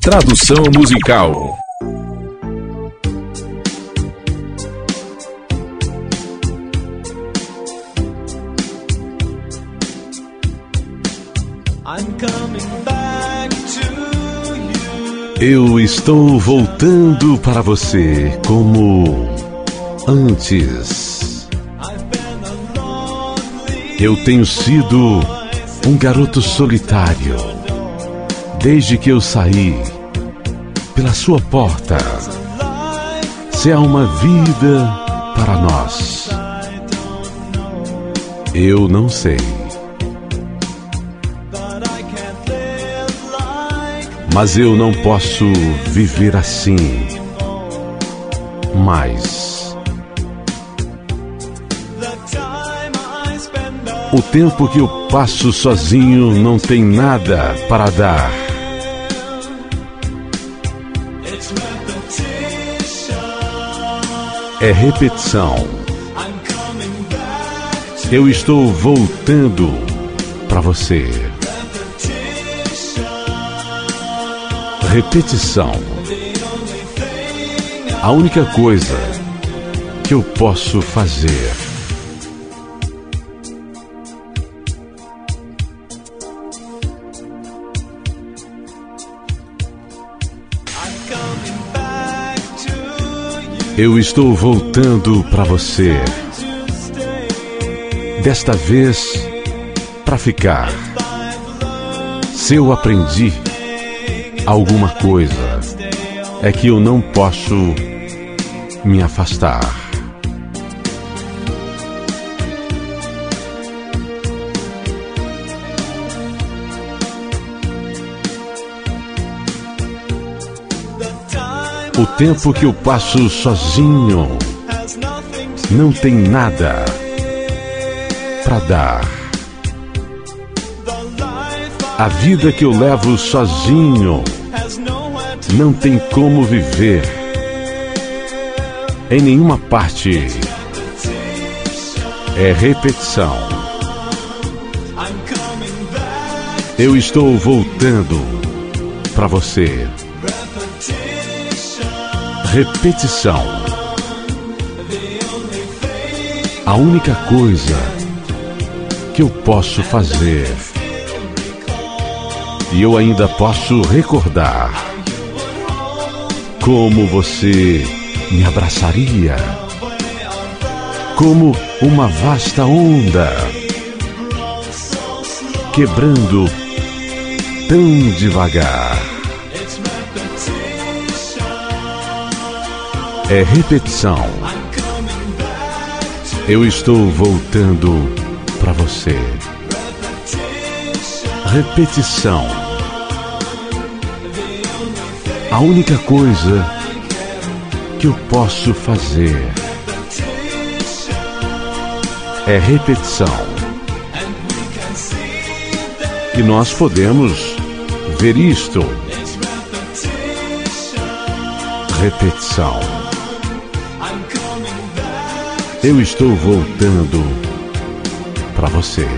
Tradução musical. Eu estou voltando para você como antes. Eu tenho sido um garoto solitário desde que eu saí pela sua porta. Se há uma vida para nós, eu não sei. Mas eu não posso viver assim. Mais. O tempo que eu passo sozinho não tem nada para dar. É repetição. Eu estou voltando para você. repetição. A única coisa que eu posso fazer. Eu estou voltando para você. Desta vez, para ficar. Se eu aprendi alguma coisa é que eu não posso me afastar. O tempo que eu passo sozinho não tem nada para dar. A vida que eu levo sozinho não tem como viver em nenhuma parte. É repetição. Eu estou voltando para você. Repetição. A única coisa que eu posso fazer. E eu ainda posso recordar como você me abraçaria? Como uma vasta onda, quebrando tão devagar. É repetição. Eu estou voltando para você. Repetição a única coisa que eu posso fazer é repetição. E nós podemos ver isto. Repetição. Eu estou voltando para você.